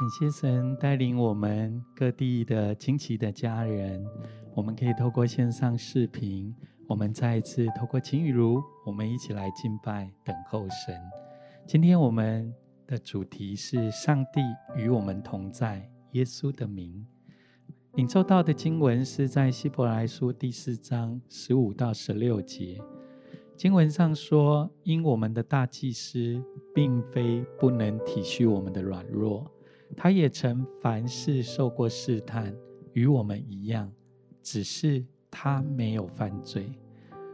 感谢神带领我们各地的惊奇的家人，我们可以透过线上视频，我们再一次透过晴雨如，我们一起来敬拜等候神。今天我们的主题是上帝与我们同在，耶稣的名。领受到的经文是在希伯来书第四章十五到十六节。经文上说：“因我们的大祭司并非不能体恤我们的软弱。”他也曾凡事受过试探，与我们一样，只是他没有犯罪，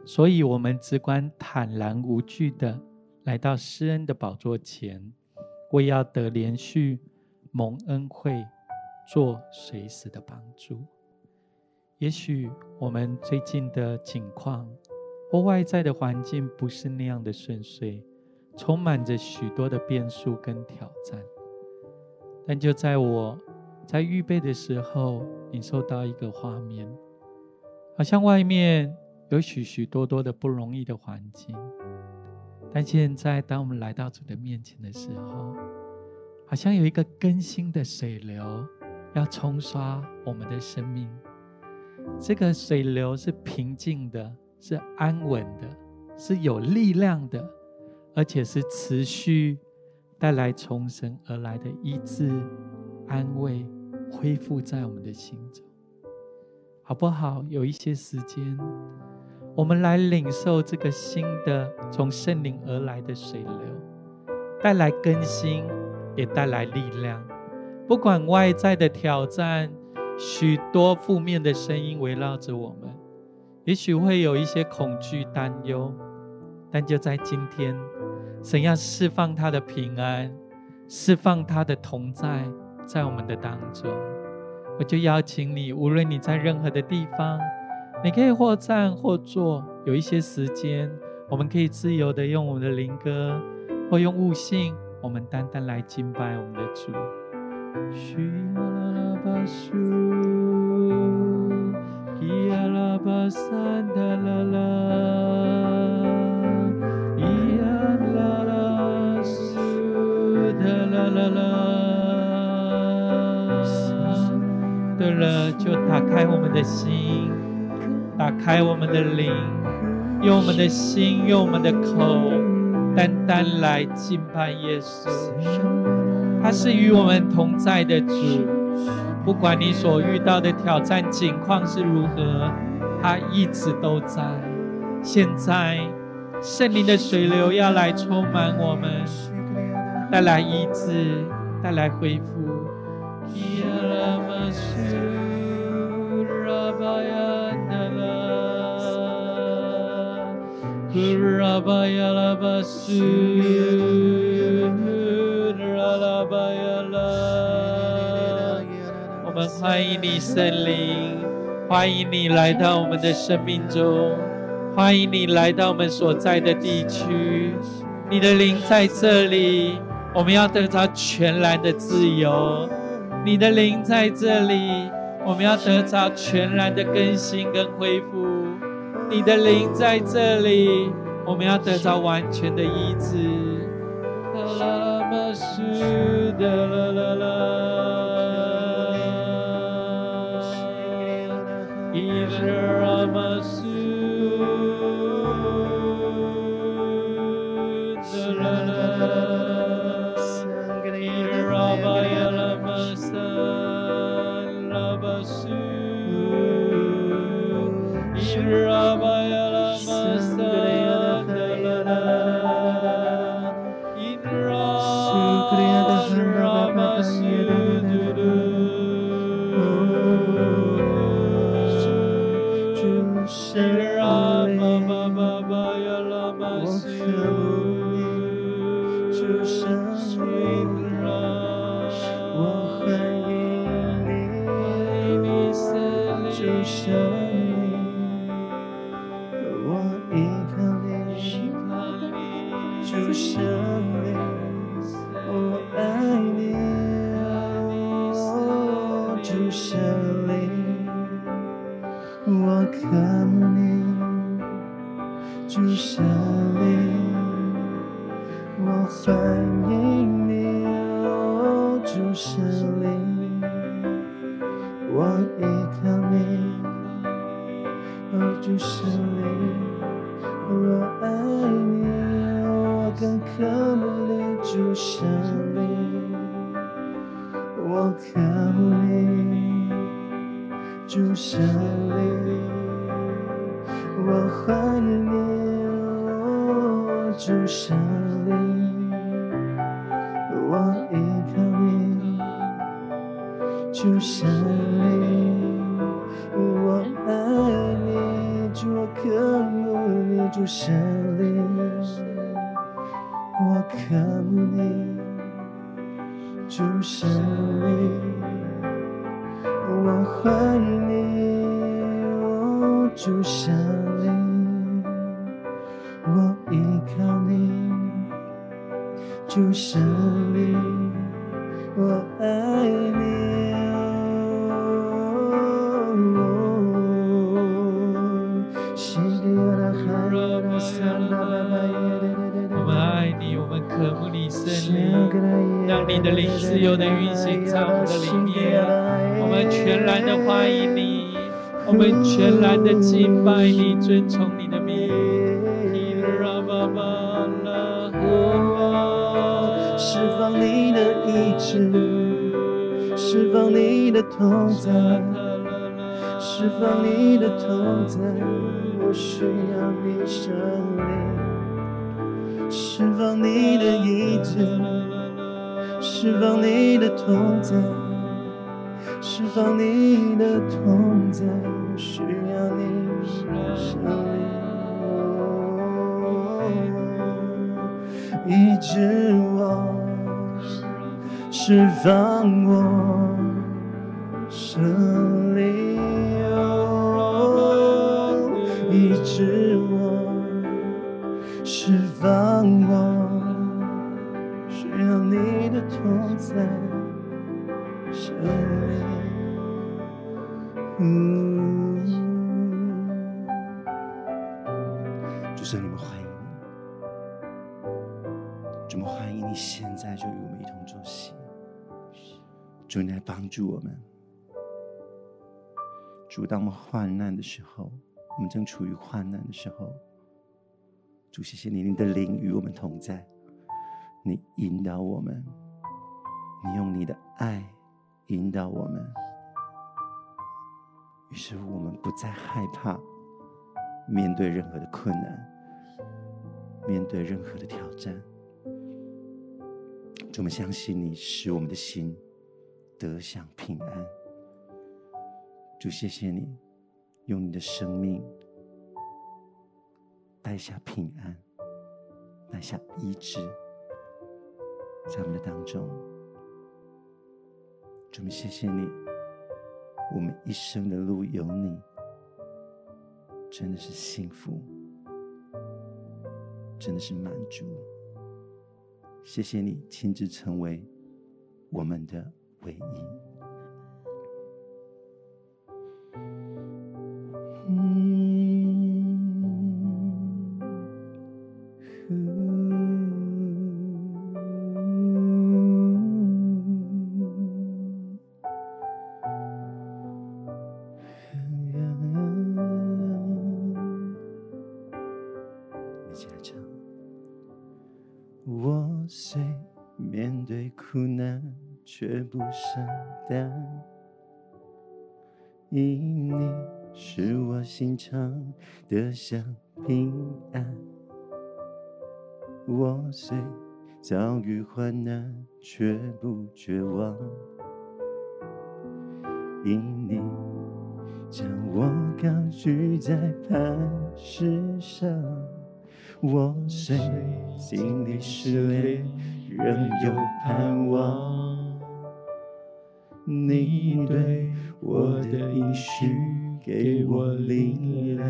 所以我们只管坦然无惧的来到施恩的宝座前，为要得连续、蒙恩惠、做随时的帮助。也许我们最近的境况或外在的环境不是那样的顺遂，充满着许多的变数跟挑战。但就在我在预备的时候，领受到一个画面，好像外面有许许多多的不容易的环境。但现在，当我们来到主的面前的时候，好像有一个更新的水流要冲刷我们的生命。这个水流是平静的，是安稳的，是有力量的，而且是持续。带来从神而来的医治、安慰、恢复在我们的心中，好不好？有一些时间，我们来领受这个新的从圣灵而来的水流，带来更新，也带来力量。不管外在的挑战，许多负面的声音围绕着我们，也许会有一些恐惧、担忧，但就在今天。神要释放他的平安，释放他的同在，在我们的当中。我就邀请你，无论你在任何的地方，你可以或站或坐，有一些时间，我们可以自由的用我们的灵歌，或用悟性，我们单单来敬拜我们的主。啦啦，对了，就打开我们的心，打开我们的灵，用我们的心，用我们的口，单单来敬拜耶稣。他是与我们同在的主，不管你所遇到的挑战境况是如何，他一直都在。现在，圣灵的水流要来充满我们。带来医治，带来恢复。我们欢迎你，圣灵，欢迎你来到我们的生命中，欢迎你来到我们所在的地区。你的灵在这里。我们要得着全然的自由，你的灵在这里；我们要得着全然的更新跟恢复，你的灵在这里；我们要得着完全的医治。医治我，释放我，胜利，主，当我们患难的时候，我们正处于患难的时候，主，谢谢你，你的灵与我们同在，你引导我们。你用你的爱引导我们，于是我们不再害怕面对任何的困难，面对任何的挑战。我们相信你，使我们的心得享平安。主，谢谢你用你的生命带下平安，带下医治，在我们的当中。主，谢谢你，我们一生的路有你，真的是幸福，真的是满足。谢谢你亲自成为我们的唯一。因你使我心肠得享平安，我虽遭遇患难，却不绝望。因你将我高举在磐石上，我虽经历试炼，仍有盼望。你对我的应许给我力量，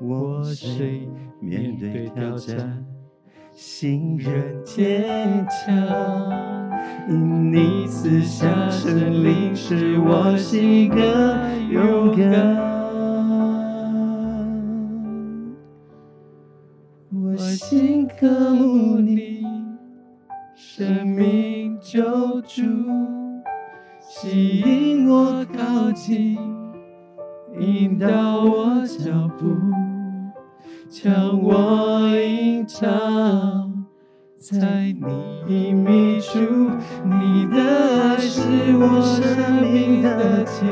我虽面对挑战，心仍坚强。因你赐下圣灵，使我心更勇敢。我心渴慕你，生命。救主，吸引我靠近，引导我脚步，将我隐藏在你隐秘处。你的爱是我生命的坚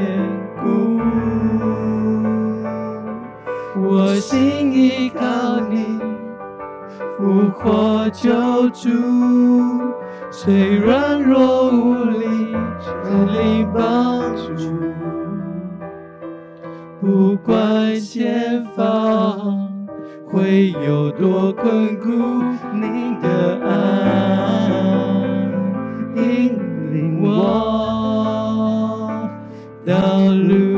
固，我心依靠你。复活救主，虽软弱无力，全力帮助。不管前方会有多困苦，你的爱引领我道路。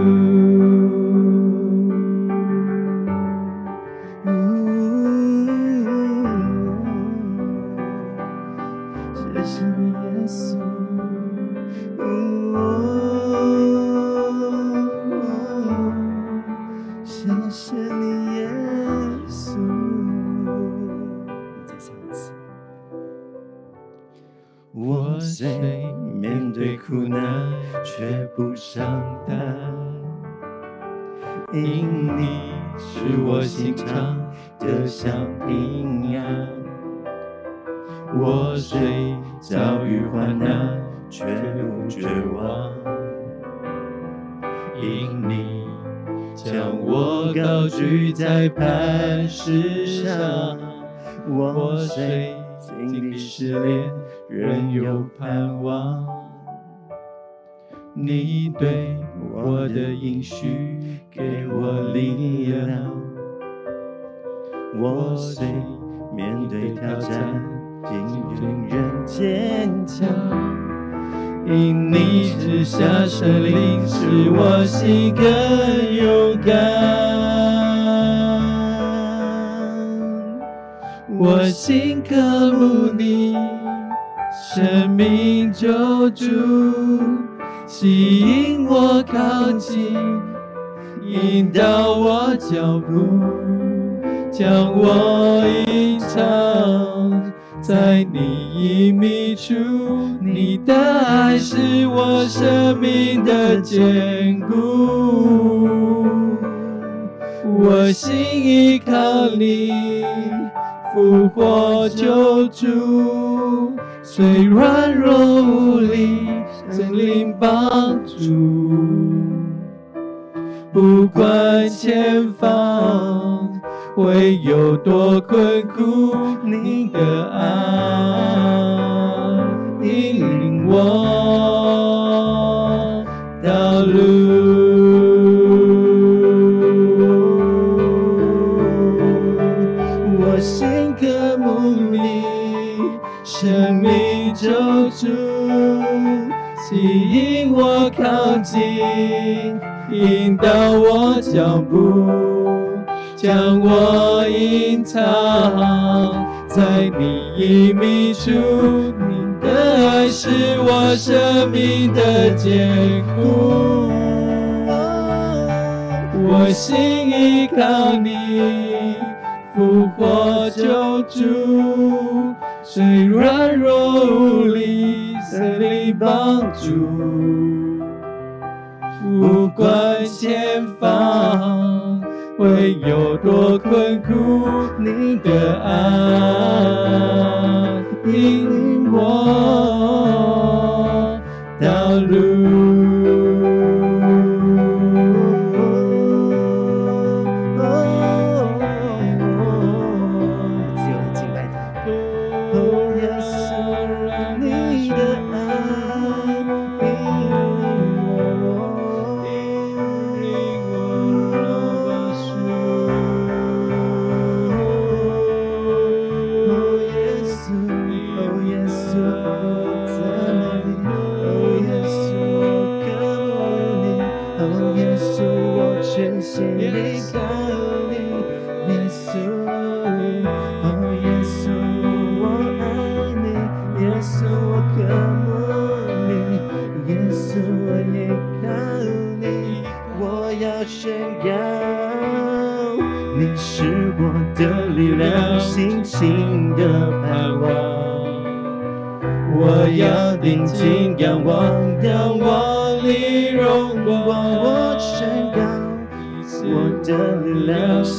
吸引我靠近，引导我脚步，将我隐藏在你隐秘处。你的爱是我生命的坚固，我心依靠你。复活救主，虽软弱无力，森林帮助。不管前方会有多困苦，你的爱引领我道路。生命救主，吸引我靠近，引导我脚步，将我隐藏在你隐秘处。你的爱是我生命的坚固，我心依靠你，复活救主。虽软弱无力，圣灵帮助。不管前方会有多困苦，你的爱引我道路。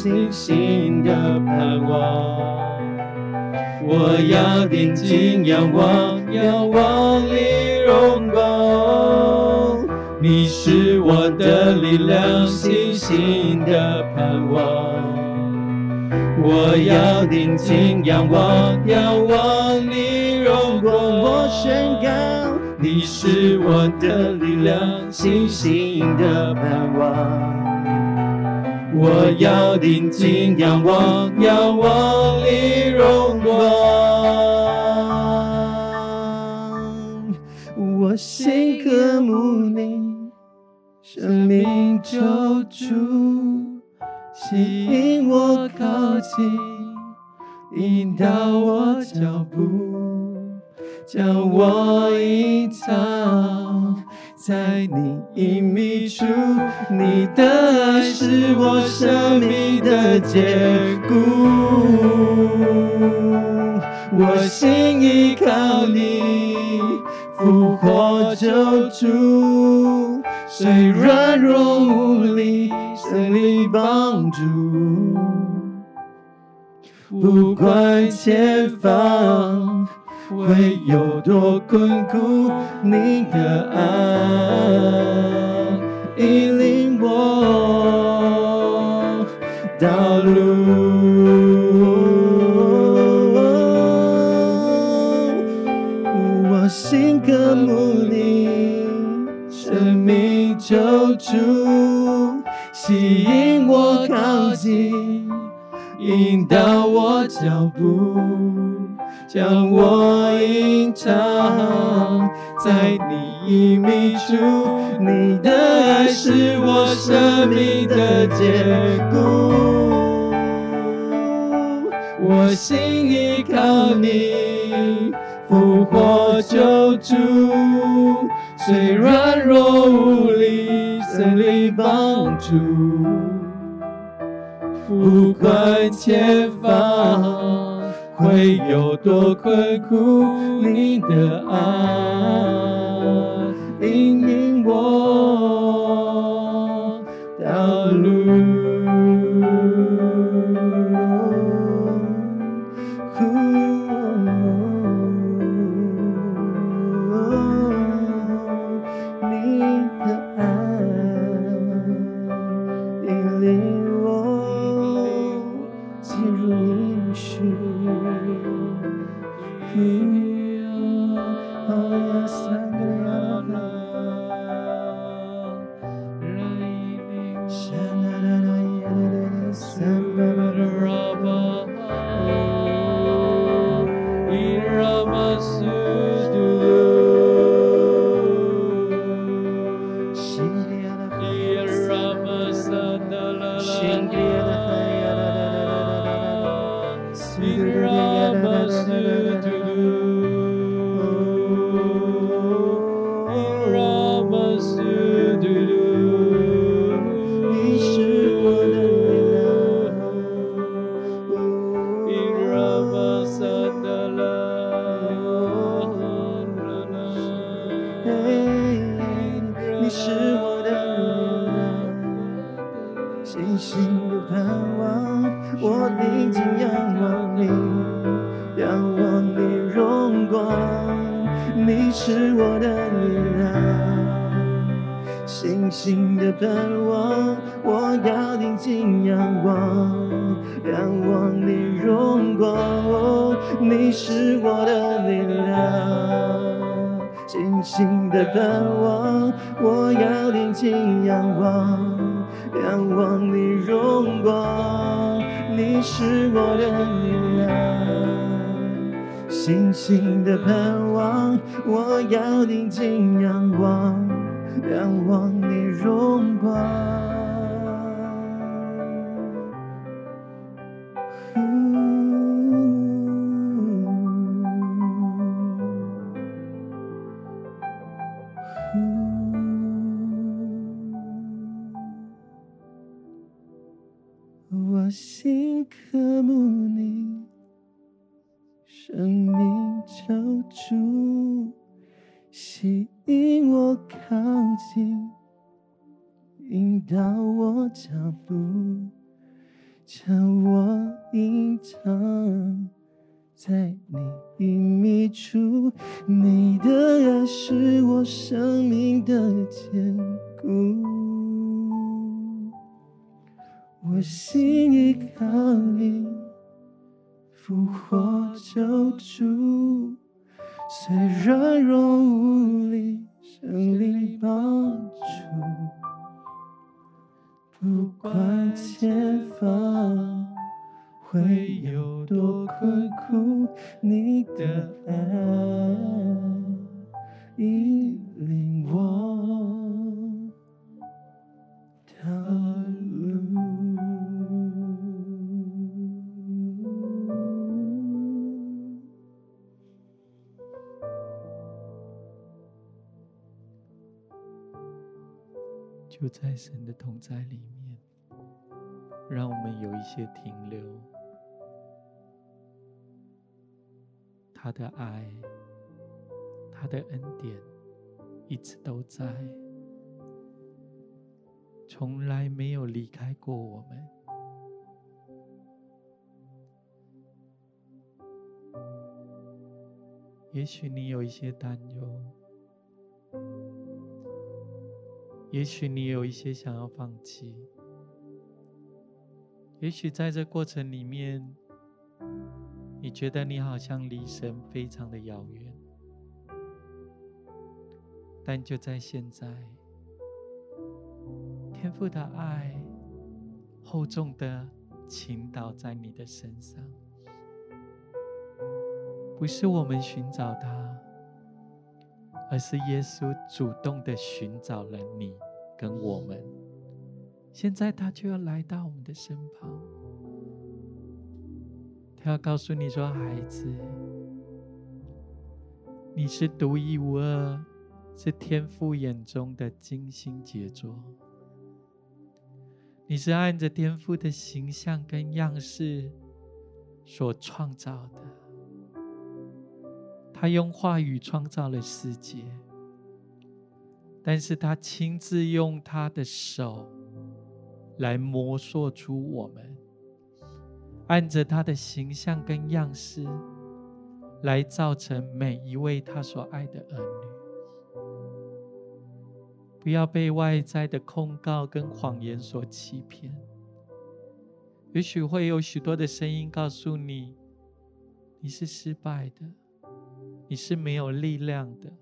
信心的盼望。我要定睛仰望，仰望你荣光。你是我的力量，信心的盼望。我要定睛仰望，仰望你荣光。我宣告，你是我的力量，信心的盼望。我要定睛仰望，仰望你荣光。我心渴慕你，生命救主。吸引我靠近，引导我脚步，将我隐藏在你隐秘处。你的爱是我生命的坚固，我心依靠你，复活救主，虽软弱无力。圣灵帮助，不管前方会有多困苦，你的爱引领我道路。我心渴慕你，生命救主。吸引我靠近，引导我脚步，将我隐藏在你隐秘处。你的爱是我生命的坚固，我心依靠你，复活救主，虽软弱无力。圣灵帮助，不管前方会有多困苦，你的爱盼望，我要你尽阳光，仰望你荣光。呼，呼，我心刻木。生命救主，吸引我靠近，引导我脚步，将我隐藏在你隐秘处。你的爱是我生命的坚固，我心依靠你，复活救主。虽软弱无力，圣灵帮助，不管前方会有多困苦，你的爱引领我就在神的同在里面，让我们有一些停留。他的爱，他的恩典，一直都在，从来没有离开过我们。也许你有一些担忧。也许你有一些想要放弃，也许在这过程里面，你觉得你好像离神非常的遥远，但就在现在，天父的爱厚重的倾倒在你的身上，不是我们寻找他，而是耶稣主动的寻找了你。跟我们，现在他就要来到我们的身旁，他要告诉你说：“孩子，你是独一无二，是天父眼中的精心杰作，你是按着天父的形象跟样式所创造的。他用话语创造了世界。”但是他亲自用他的手来模塑出我们，按着他的形象跟样式来造成每一位他所爱的儿女。不要被外在的控告跟谎言所欺骗。也许会有许多的声音告诉你，你是失败的，你是没有力量的。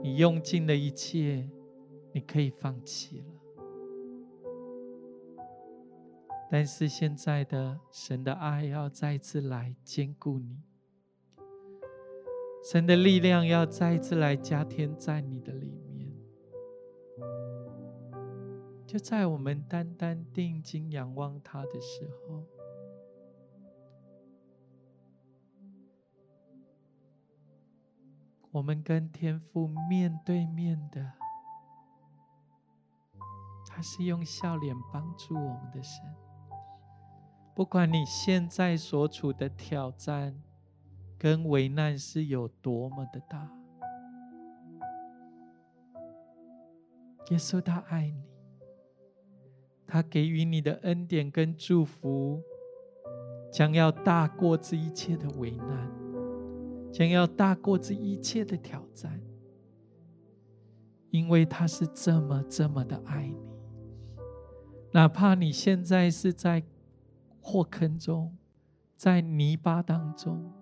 你用尽了一切，你可以放弃了。但是现在的神的爱要再次来坚固你，神的力量要再次来加添在你的里面。就在我们单单定睛仰望他的时候。我们跟天父面对面的，他是用笑脸帮助我们的神。不管你现在所处的挑战跟危难是有多么的大，耶稣他爱你，他给予你的恩典跟祝福，将要大过这一切的危难。将要大过这一切的挑战，因为他是这么这么的爱你。哪怕你现在是在火坑中，在泥巴当中，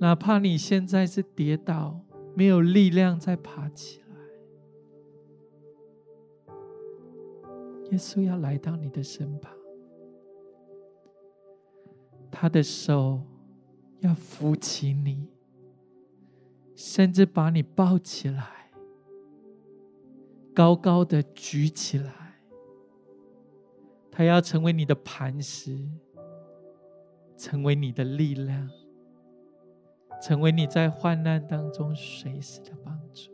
哪怕你现在是跌倒，没有力量再爬起来，耶稣要来到你的身旁，他的手。要扶起你，甚至把你抱起来，高高的举起来。他要成为你的磐石，成为你的力量，成为你在患难当中随时的帮助，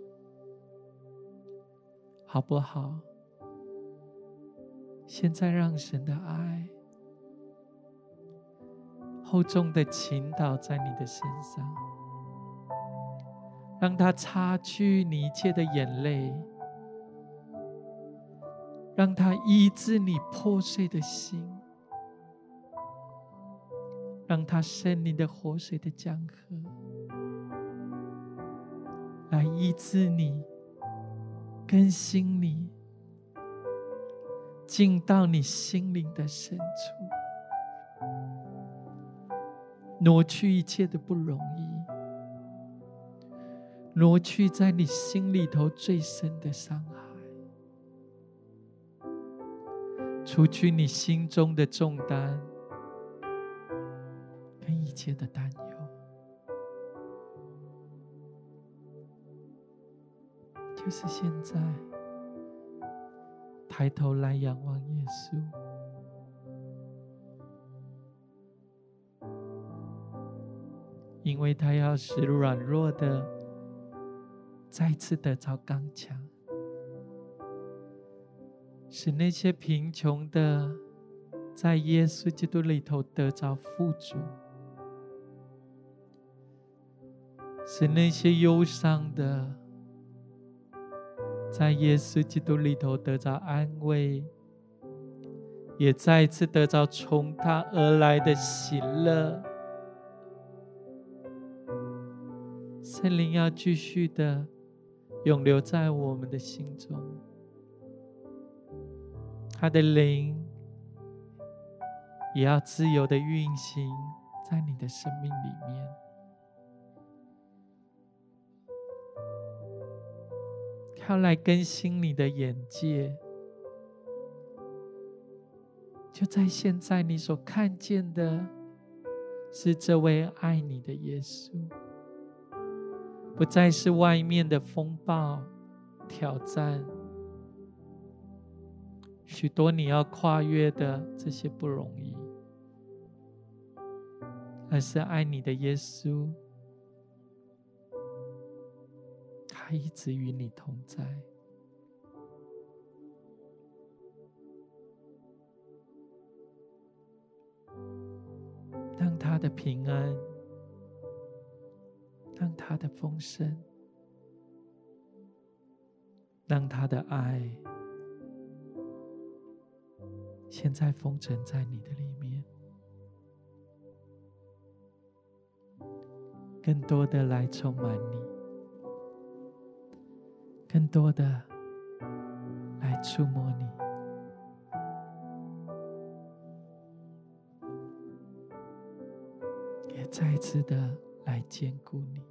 好不好？现在让神的爱。厚重的倾倒在你的身上，让他擦去你一切的眼泪，让他医治你破碎的心，让他圣灵的活水的江河来医治你，更新你，进到你心灵的深处，挪去一切的不容易。挪去在你心里头最深的伤害，除去你心中的重担跟一切的担忧，就是现在，抬头来仰望耶稣，因为他要使软弱的。再次得着刚强，使那些贫穷的在耶稣基督里头得着富足，使那些忧伤的在耶稣基督里头得着安慰，也再次得着从他而来的喜乐。圣灵要继续的。永留在我们的心中，他的灵也要自由的运行在你的生命里面，他来更新你的眼界，就在现在，你所看见的是这位爱你的耶稣。不再是外面的风暴、挑战，许多你要跨越的这些不容易，而是爱你的耶稣，他一直与你同在。当他的平安。让他的丰盛，让他的爱，现在封存在你的里面，更多的来充满你，更多的来触摸你，也再一次的。来坚固你。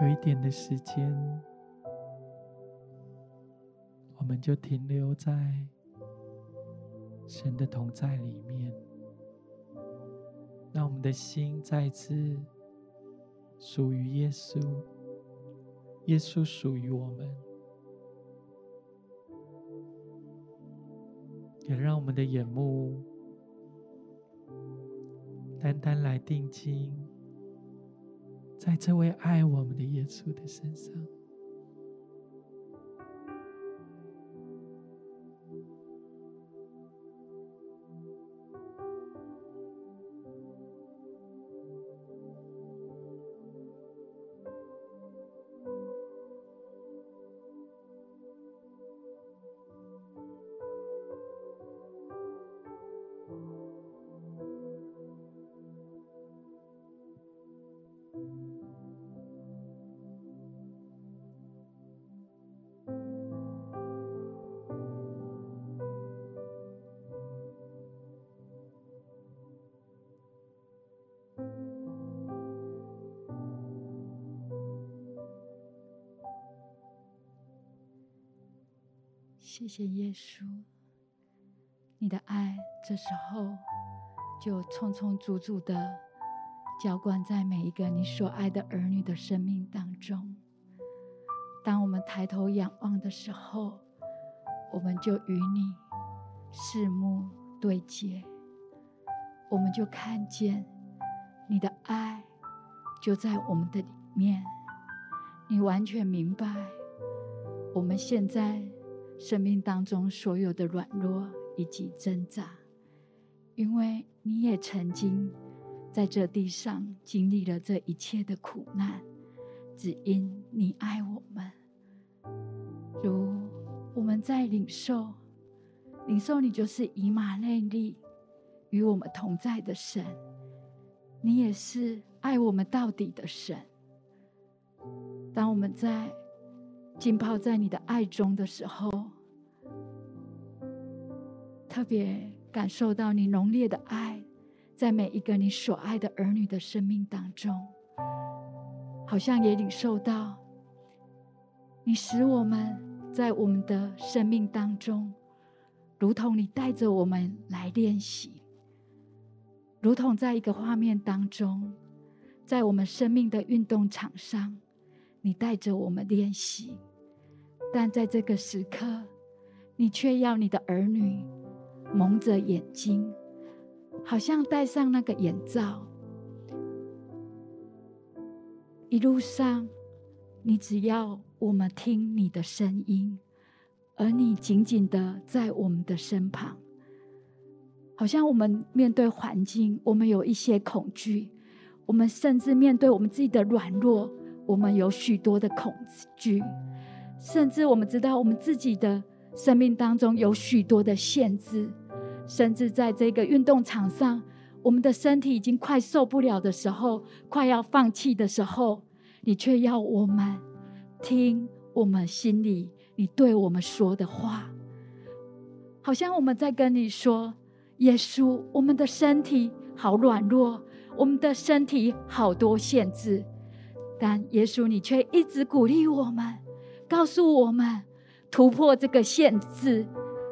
有一点的时间，我们就停留在神的同在里面，让我们的心再次属于耶稣。耶稣属于我们，也让我们的眼目单单来定睛在这位爱我们的耶稣的身上。谢谢耶稣，你的爱这时候就充充足足的浇灌在每一个你所爱的儿女的生命当中。当我们抬头仰望的时候，我们就与你四目对接，我们就看见你的爱就在我们的里面。你完全明白。我们现在生命当中所有的软弱以及挣扎，因为你也曾经在这地上经历了这一切的苦难，只因你爱我们。如我们在领受，领受你就是以马内利，与我们同在的神，你也是爱我们到底的神。当我们在浸泡在你的爱中的时候，特别感受到你浓烈的爱，在每一个你所爱的儿女的生命当中，好像也领受到你使我们在我们的生命当中，如同你带着我们来练习，如同在一个画面当中，在我们生命的运动场上。你带着我们练习，但在这个时刻，你却要你的儿女蒙着眼睛，好像戴上那个眼罩。一路上，你只要我们听你的声音，而你紧紧的在我们的身旁，好像我们面对环境，我们有一些恐惧，我们甚至面对我们自己的软弱。我们有许多的恐惧，甚至我们知道我们自己的生命当中有许多的限制，甚至在这个运动场上，我们的身体已经快受不了的时候，快要放弃的时候，你却要我们听我们心里你对我们说的话，好像我们在跟你说：“耶稣，我们的身体好软弱，我们的身体好多限制。”但耶稣，你却一直鼓励我们，告诉我们突破这个限制，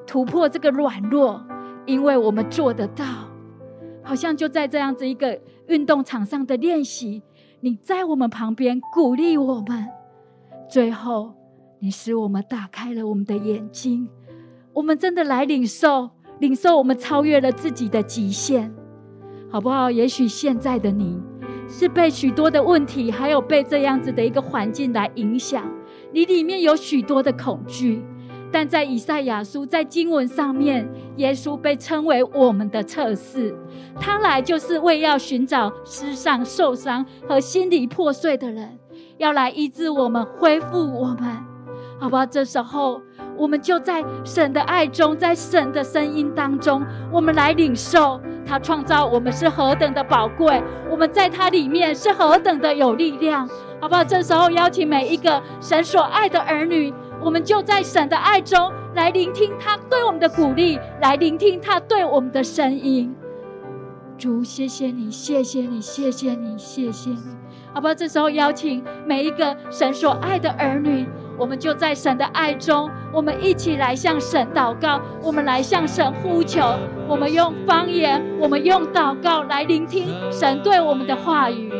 突破这个软弱，因为我们做得到。好像就在这样子一个运动场上的练习，你在我们旁边鼓励我们，最后你使我们打开了我们的眼睛，我们真的来领受，领受我们超越了自己的极限，好不好？也许现在的你。是被许多的问题，还有被这样子的一个环境来影响，你里面有许多的恐惧。但在以赛亚书在经文上面，耶稣被称为我们的测试，他来就是为要寻找身上受伤和心灵破碎的人，要来医治我们，恢复我们，好不好？这时候。我们就在神的爱中，在神的声音当中，我们来领受他创造我们是何等的宝贵，我们在他里面是何等的有力量，好不好？这时候邀请每一个神所爱的儿女，我们就在神的爱中来聆听他对我们的鼓励，来聆听他对我们的声音。主，谢谢你，谢谢你，谢谢你，谢谢你，好不好？这时候邀请每一个神所爱的儿女。我们就在神的爱中，我们一起来向神祷告，我们来向神呼求，我们用方言，我们用祷告来聆听神对我们的话语。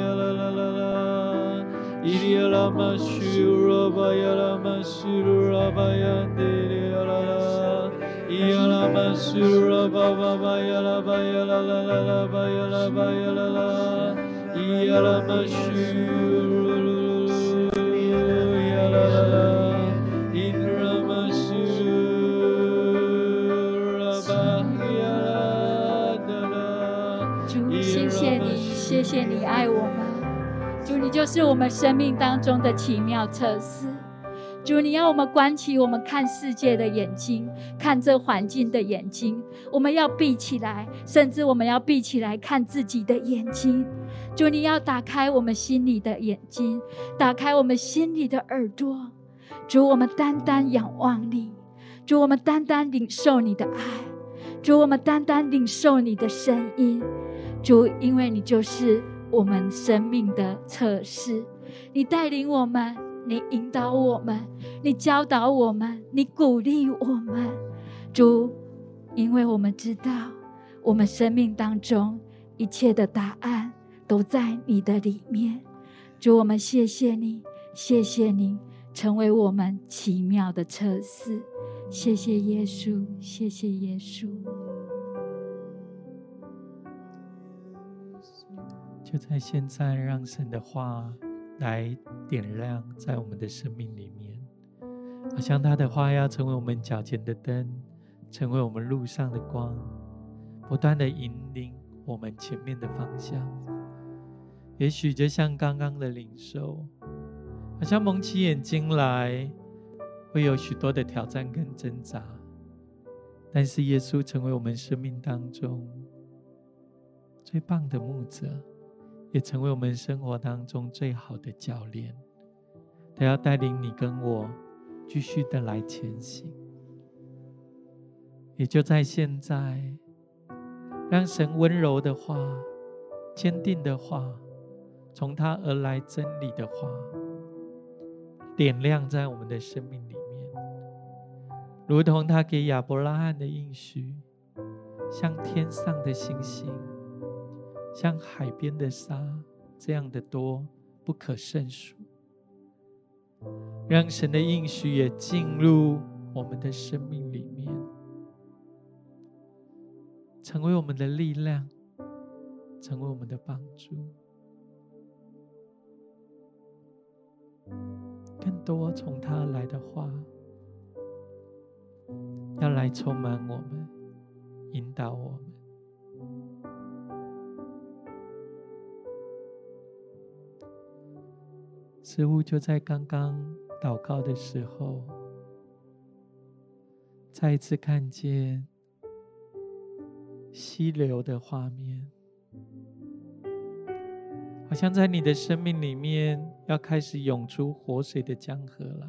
伊拉谢谢你，谢谢你爱我们。主，你就是我们生命当中的奇妙测试。主，你要我们关起我们看世界的眼睛，看这环境的眼睛，我们要闭起来，甚至我们要闭起来看自己的眼睛。主，你要打开我们心里的眼睛，打开我们心里的耳朵。主，我们单单仰望你；主，我们单单领受你的爱；主，我们单单领受你的声音。主，因为你就是我们生命的测试，你带领我们，你引导我们，你教导我们，你鼓励我们。主，因为我们知道，我们生命当中一切的答案都在你的里面。主，我们谢谢你，谢谢你成为我们奇妙的测试。谢谢耶稣，谢谢耶稣。就在现在，让神的话来点亮在我们的生命里面，好像他的话要成为我们脚前的灯，成为我们路上的光，不断的引领我们前面的方向。也许就像刚刚的领受，好像蒙起眼睛来，会有许多的挑战跟挣扎，但是耶稣成为我们生命当中最棒的牧者。也成为我们生活当中最好的教练，他要带领你跟我继续的来前行。也就在现在，让神温柔的话、坚定的话，从他而来真理的话，点亮在我们的生命里面，如同他给亚伯拉罕的应许，像天上的星星。像海边的沙这样的多，不可胜数。让神的应许也进入我们的生命里面，成为我们的力量，成为我们的帮助。更多从他来的话，要来充满我们，引导我们。似乎就在刚刚祷告的时候，再一次看见溪流的画面，好像在你的生命里面要开始涌出活水的江河来。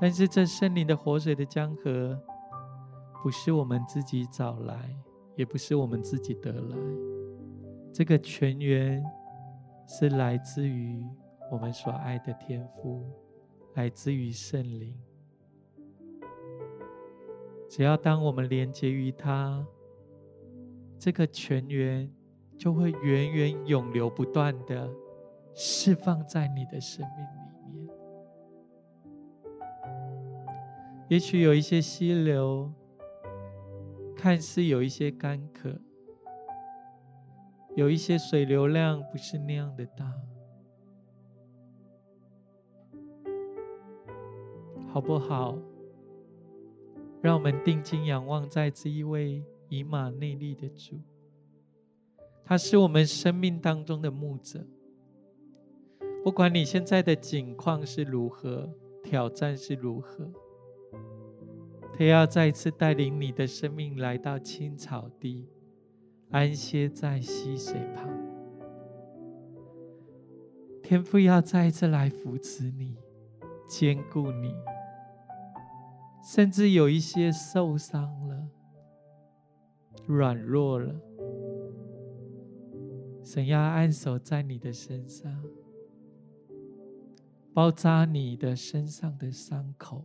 但是这圣灵的活水的江河，不是我们自己找来，也不是我们自己得来，这个泉源。是来自于我们所爱的天父，来自于圣灵。只要当我们连接于他，这个泉源就会源源永流不断的释放在你的生命里面。也许有一些溪流，看似有一些干渴。有一些水流量不是那样的大，好不好？让我们定睛仰望在这一位以马内利的主，他是我们生命当中的牧者。不管你现在的境况是如何，挑战是如何，他要再一次带领你的生命来到青草地。安歇在溪水旁，天父要再一次来扶持你、坚固你，甚至有一些受伤了、软弱了，神要按手在你的身上，包扎你的身上的伤口，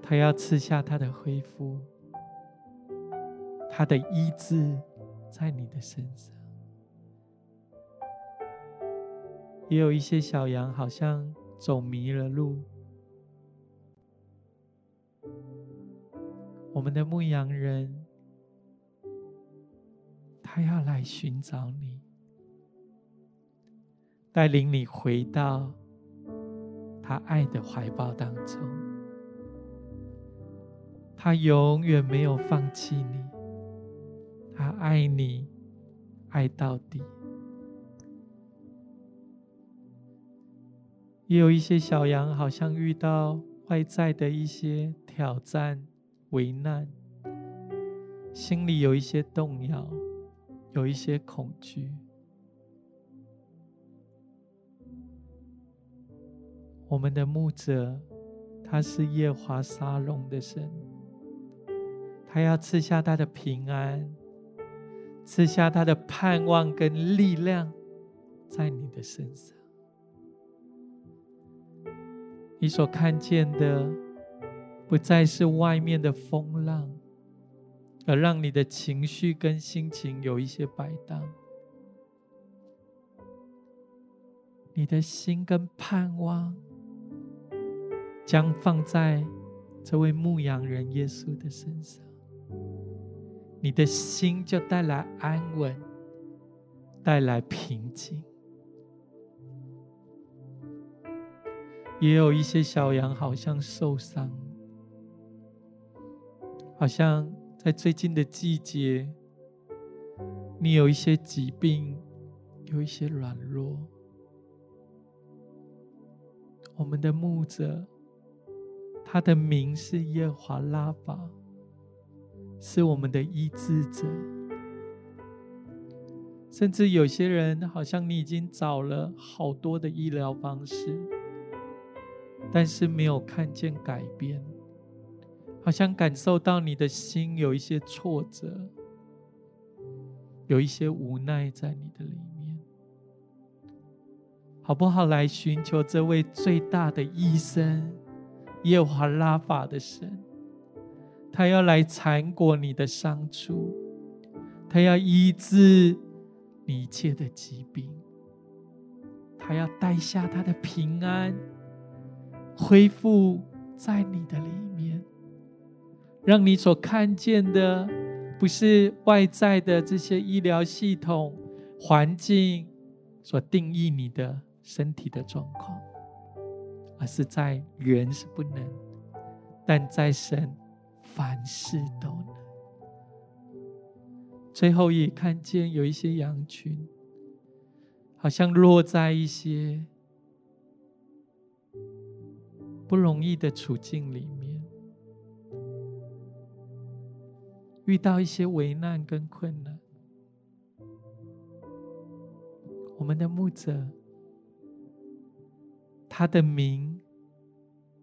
他要赐下他的恢复。他的医治在你的身上，也有一些小羊好像走迷了路。我们的牧羊人，他要来寻找你，带领你回到他爱的怀抱当中。他永远没有放弃你。他爱你，爱到底。也有一些小羊好像遇到外在的一些挑战、危难，心里有一些动摇，有一些恐惧。我们的牧者，他是夜华沙龙的神，他要赐下他的平安，赐下他的盼望跟力量在你的身上。你所看见的，不再是外面的风浪，而让你的情绪跟心情有一些摆荡。你的心跟盼望，将放在这位牧羊人耶稣的身上，你的心就带来安稳，带来平静。也有一些小羊好像受伤，好像在最近的季节，你有一些疾病，有一些软弱。我们的牧者，他的名是耶和华拉法，是我们的医治者。甚至有些人，好像你已经找了好多的医疗方式。但是没有看见改变，好像感受到你的心有一些挫折，有一些无奈在你的里面，好不好？来寻求这位最大的医生耶和华拉法的神，他要来缠裹你的伤处，他要医治你一切的疾病，他要带下他的平安。恢复在你的里面，让你所看见的不是外在的这些医疗系统、环境所定义你的身体的状况，而是在人是不能，但在神凡事都能。最后也看见有一些羊群，好像落在一些。不容易的处境里面，遇到一些危难跟困难，我们的牧者，他的名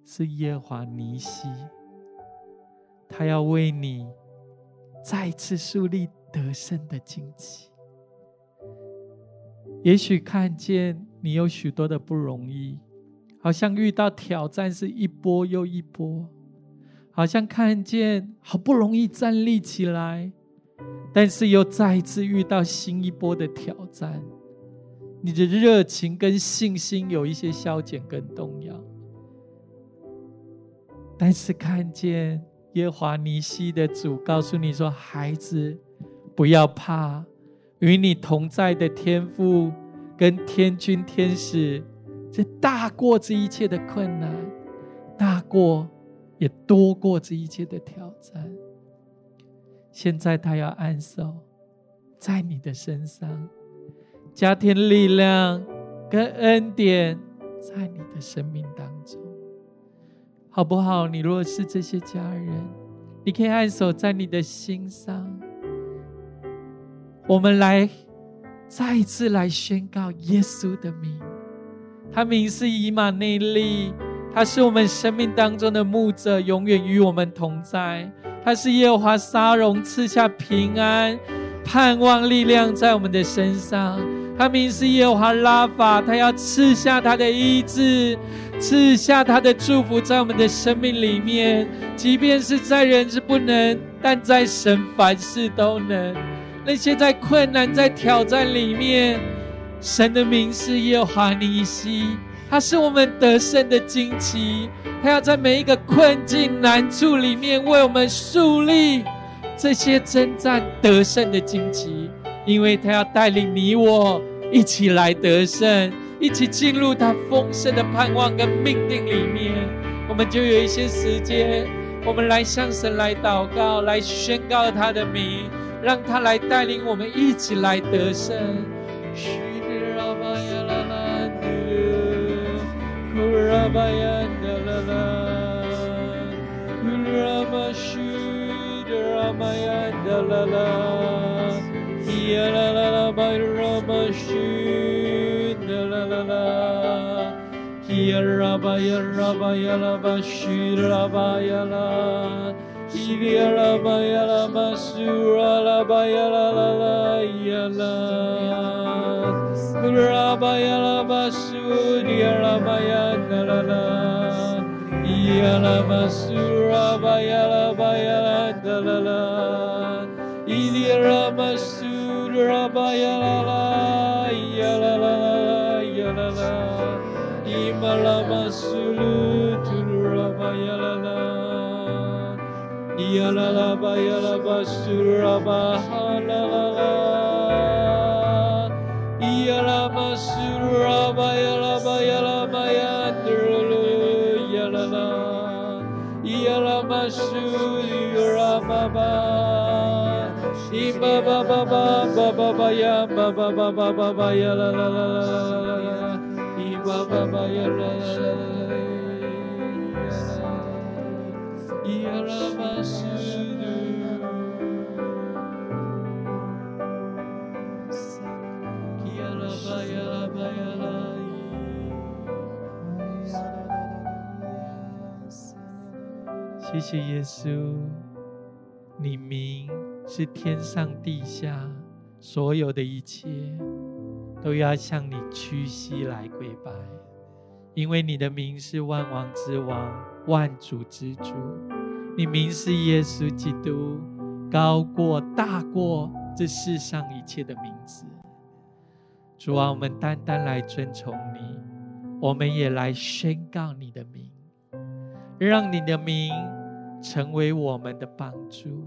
是耶华尼西，他要为你再次树立得胜的旌旗。也许看见你有许多的不容易。好像遇到挑战是一波又一波，好像看见好不容易站立起来，但是又再一次遇到新一波的挑战，你的热情跟信心有一些消减跟动摇。但是看见耶华尼西的主告诉你说：“孩子，不要怕，与你同在的天父跟天君天使。”这大过这一切的困难，大过也多过这一切的挑战。现在他要安守在你的身上，加添力量跟恩典在你的生命当中，好不好？你若是这些家人，你可以按手在你的心上。我们来再一次来宣告耶稣的名。他名是以马内利，他是我们生命当中的牧者，永远与我们同在。他是耶和华沙龙，赐下平安、盼望、力量在我们的身上。他名是耶和华拉法，他要赐下他的医治，赐下他的祝福在我们的生命里面。即便是在人是不能，但在神凡事都能。那些在困难、在挑战里面。神的名是耶和华尼西，他是我们得胜的旌旗，他要在每一个困境难处里面为我们树立这些征战得胜的旌旗，因为他要带领你我一起来得胜，一起进入他丰盛的盼望跟命定里面。我们就有一些时间，我们来向神来祷告，来宣告他的名，让他来带领我们一起来得胜。ya la la la ba ra ba shi la la la. Ki ba ya ba ya ba shi ra ba ya la. Ki ba ya la la ba ya la la la ya la. Ba ya la ba su ba ya la la la. Ba su ra ba ya ba ya la la la. Idi Ramas Rabayala Yalala Yalala Imalama Sulu Tulubayala Yalala Bayala Basurabah 巴呀，巴巴巴巴巴巴呀，啦啦啦啦啦啦啦，咿巴巴巴呀，啦啦啦啦啦啦，咿呀啦巴西鲁。谢谢耶稣，你名是天上地下。所有的一切都要向你屈膝来跪拜，因为你的名是万王之王、万主之主。你名是耶稣基督，高过、大过这世上一切的名字。主啊，我们单单来尊崇你，我们也来宣告你的名，让你的名成为我们的帮助，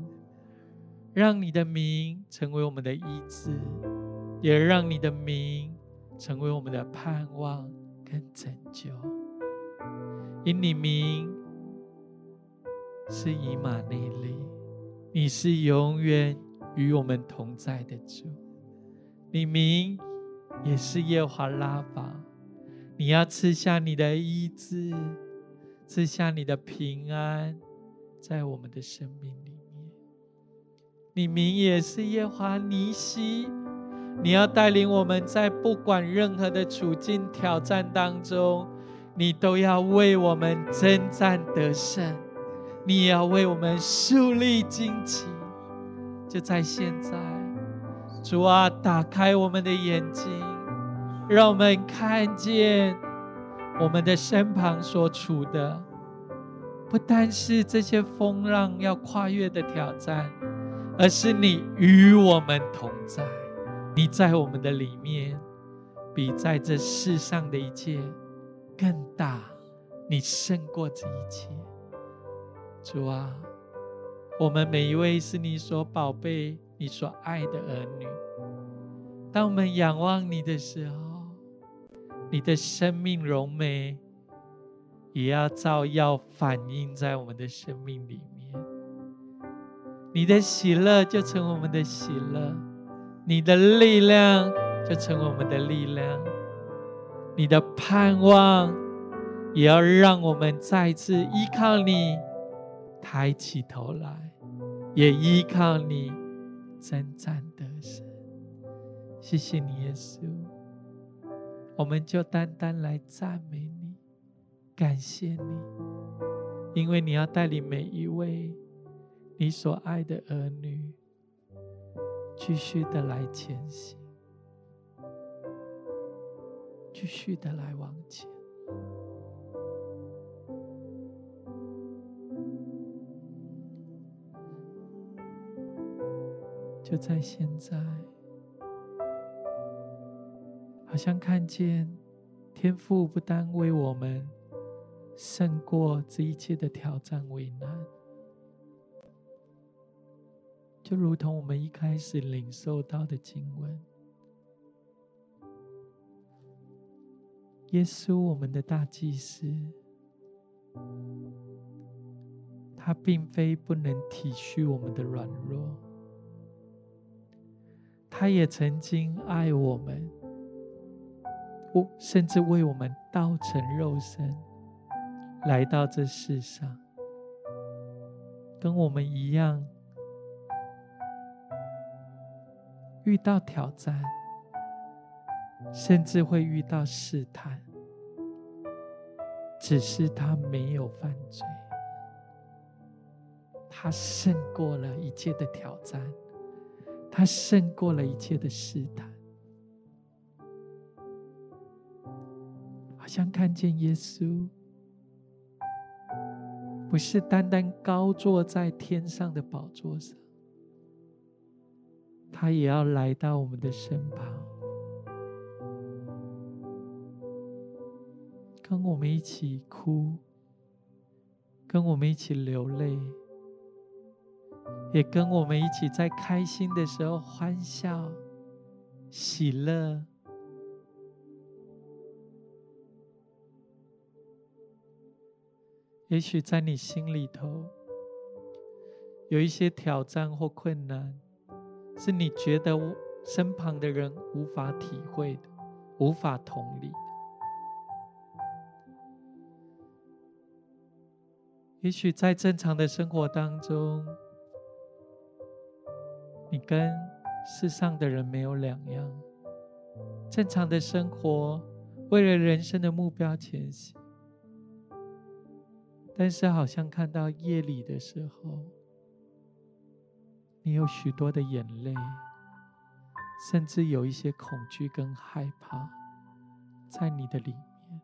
让你的名成为我们的医治，也让你的名成为我们的盼望跟拯救。因你名是以马内利，你是永远与我们同在的主。你名也是耶华拉法，你要赐下你的医治，赐下你的平安，在我们的生命。你名也是耶华尼西，你要带领我们在不管任何的处境挑战当中，你都要为我们征战得胜。你也要为我们树立旌旗，就在现在，主啊，打开我们的眼睛，让我们看见我们的身旁所处的，不单是这些风浪要跨越的挑战，而是你与我们同在，你在我们的里面，比在这世上的一切更大，你胜过这一切。主啊，我们每一位是你所宝贝、你所爱的儿女。当我们仰望你的时候，你的生命荣美也要照耀反映在我们的生命里。你的喜乐就成我们的喜乐，你的力量就成我们的力量，你的盼望也要让我们再次依靠你。抬起头来，也依靠你征战得胜。谢谢你，耶稣。我们就单单来赞美你，感谢你，因为你要带领每一位你所爱的儿女，继续的来前行，继续的来往前。就在现在，好像看见天父不单为我们胜过这一切的挑战为难，就如同我们一开始领受到的经文，耶稣我们的大祭司，他并非不能体恤我们的软弱。他也曾经爱我们，甚至为我们道成肉身，来到这世上，跟我们一样，遇到挑战，甚至会遇到试探，只是他没有犯罪，他胜过了一切的挑战，他胜过了一切的试探，好像看见耶稣。不是单单高坐在天上的宝座上，他也要来到我们的身旁，跟我们一起哭，跟我们一起流泪，也跟我们一起在开心的时候欢笑、喜乐。也许在你心里头有一些挑战或困难，是你觉得身旁的人无法体会的、无法同理的。也许在正常的生活当中，你跟世上的人没有两样。正常的生活，为了人生的目标前行。但是，好像看到夜里的时候，你有许多的眼泪，甚至有一些恐惧跟害怕，在你的里面，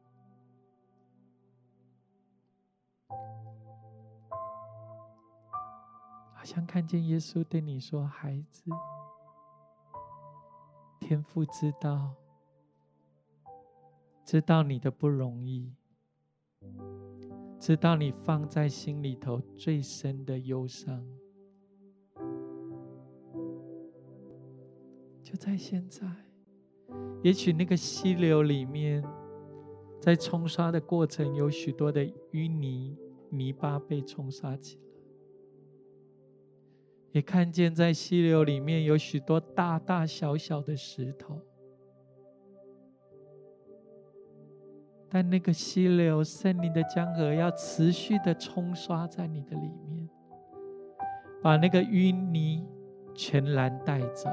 好像看见耶稣对你说：“孩子，天父知道，知道你的不容易。”知道你放在心里头最深的忧伤，就在现在。也许那个溪流里面，在冲刷的过程，有许多的淤泥、泥巴被冲刷起来；也看见在溪流里面有许多大大小小的石头。但那个溪流，圣灵的江河要持续的冲刷在你的里面，把那个淤泥全然带走，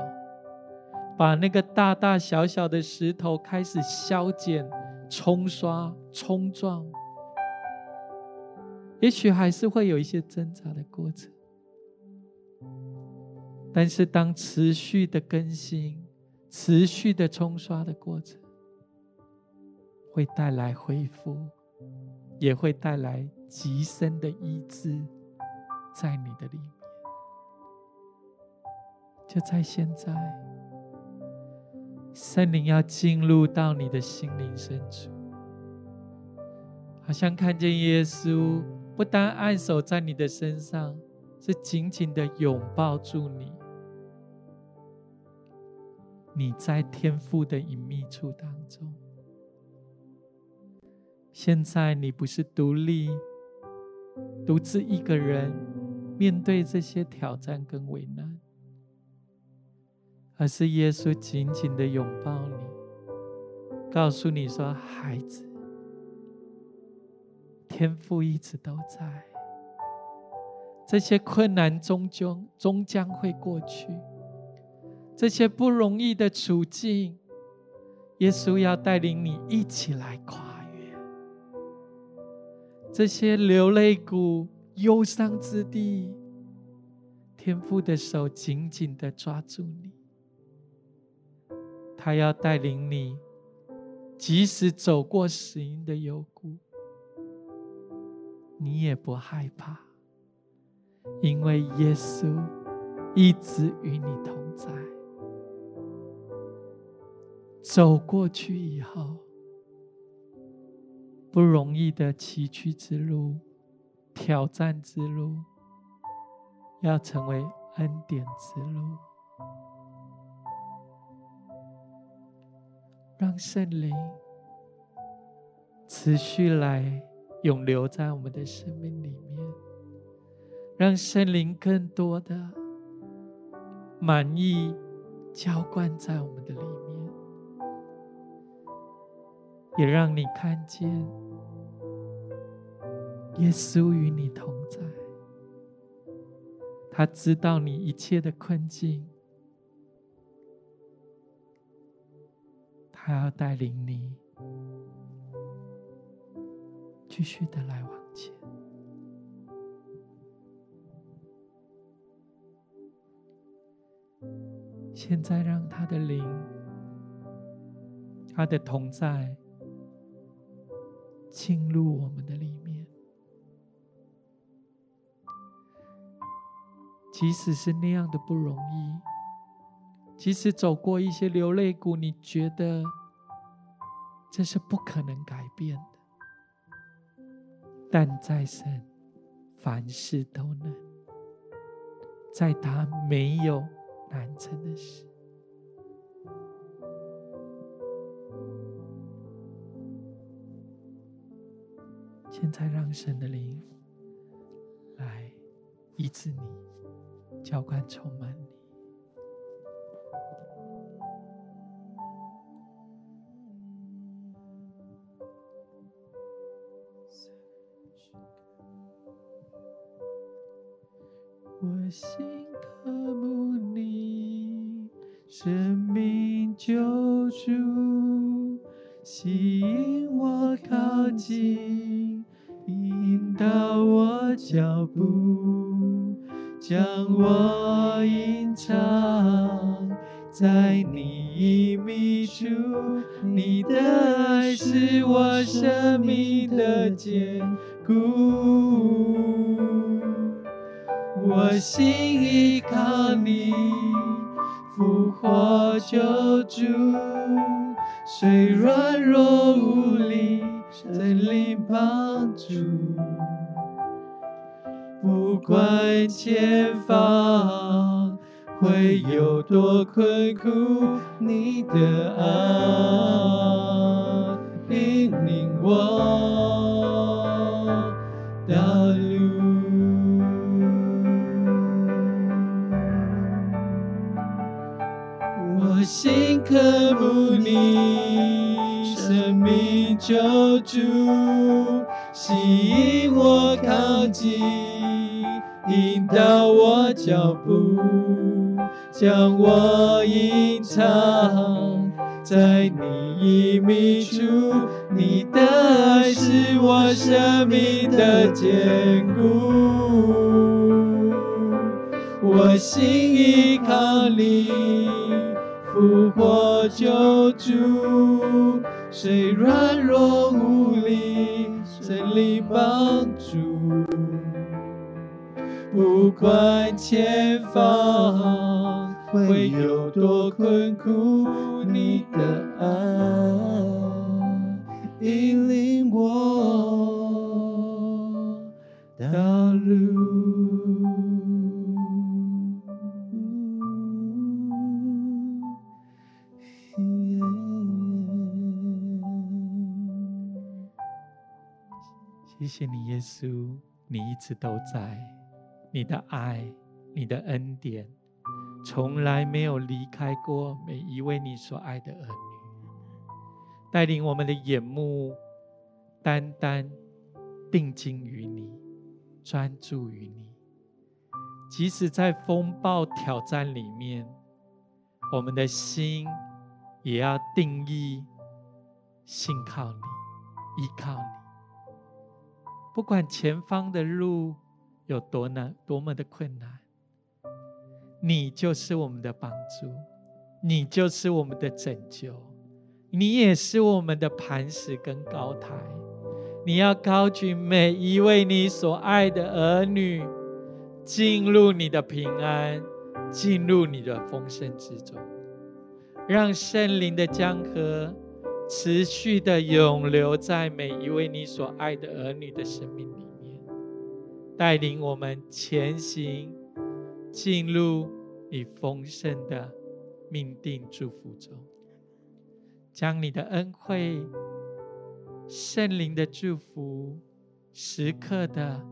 把那个大大小小的石头开始削减、冲刷、冲撞。也许还是会有一些挣扎的过程，但是当持续的更新、持续的冲刷的过程。会带来恢复，也会带来极深的医治，在你的里面。就在现在，圣灵要进入到你的心灵深处，好像看见耶稣不单按手在你的身上，是紧紧的拥抱住你。你在天父的隐秘处当中。现在你不是独立、独自一个人面对这些挑战跟为难，而是耶稣紧紧的拥抱你，告诉你说：“孩子，天父一直都在，这些困难终究终将会过去，这些不容易的处境，耶稣要带领你一起来跨越。”这些流泪谷、忧伤之地，天父的手紧紧的抓住你，他要带领你，即使走过死荫的幽谷，你也不害怕，因为耶稣一直与你同在。走过去以后。不容易的崎岖之路、挑战之路，要成为恩典之路。让圣灵持续来永留在我们的生命里面，让圣灵更多的满意浇灌在我们的里面，也让你看见。耶稣与你同在，他知道你一切的困境，他要带领你继续的来往前。现在，让他的灵，他的同在进入我们的里面。即使是那样的不容易，即使走过一些流泪谷，你觉得这是不可能改变的，但在神，凡事都能，在他没有。难成的事。现在，让神的灵来医治你，浇灌充满你。心渴慕。生命救主，吸引我靠近，引导我脚步，将我隐藏在你隐秘处。你的爱是我生命的坚固，我心依靠你。复活救主，虽软弱无力，圣灵帮助。不管前方会有多困苦，你的爱引领我到心渴慕你，生命救主，吸引我靠近，引导我脚步，将我隐藏在你隐秘处。你的爱是我生命的坚固，我心依靠你。复活救主，谁软弱无力，圣灵帮助。不管前方会有多困苦，你的爱引领我道路。谢谢你，耶稣，你一直都在，你的爱，你的恩典，从来没有离开过每一位你所爱的儿女，带领我们的眼目单单定睛于你，专注于你，即使在风暴挑战里面，我们的心也要定义信靠你，依靠你。不管前方的路有多难，多么的困难，你就是我们的帮助，你就是我们的拯救，你也是我们的磐石跟高台。你要高举每一位你所爱的儿女，进入你的平安，进入你的丰盛之中，让圣灵的江河。持续的永留在每一位你所爱的儿女的生命里面，带领我们前行，进入你丰盛的命定祝福中，将你的恩惠、圣灵的祝福，时刻的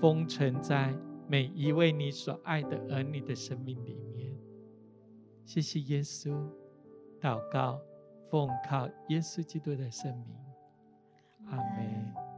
封存在每一位你所爱的儿女的生命里面。谢谢耶稣，祷告。奉靠耶稣基督的圣名，阿门。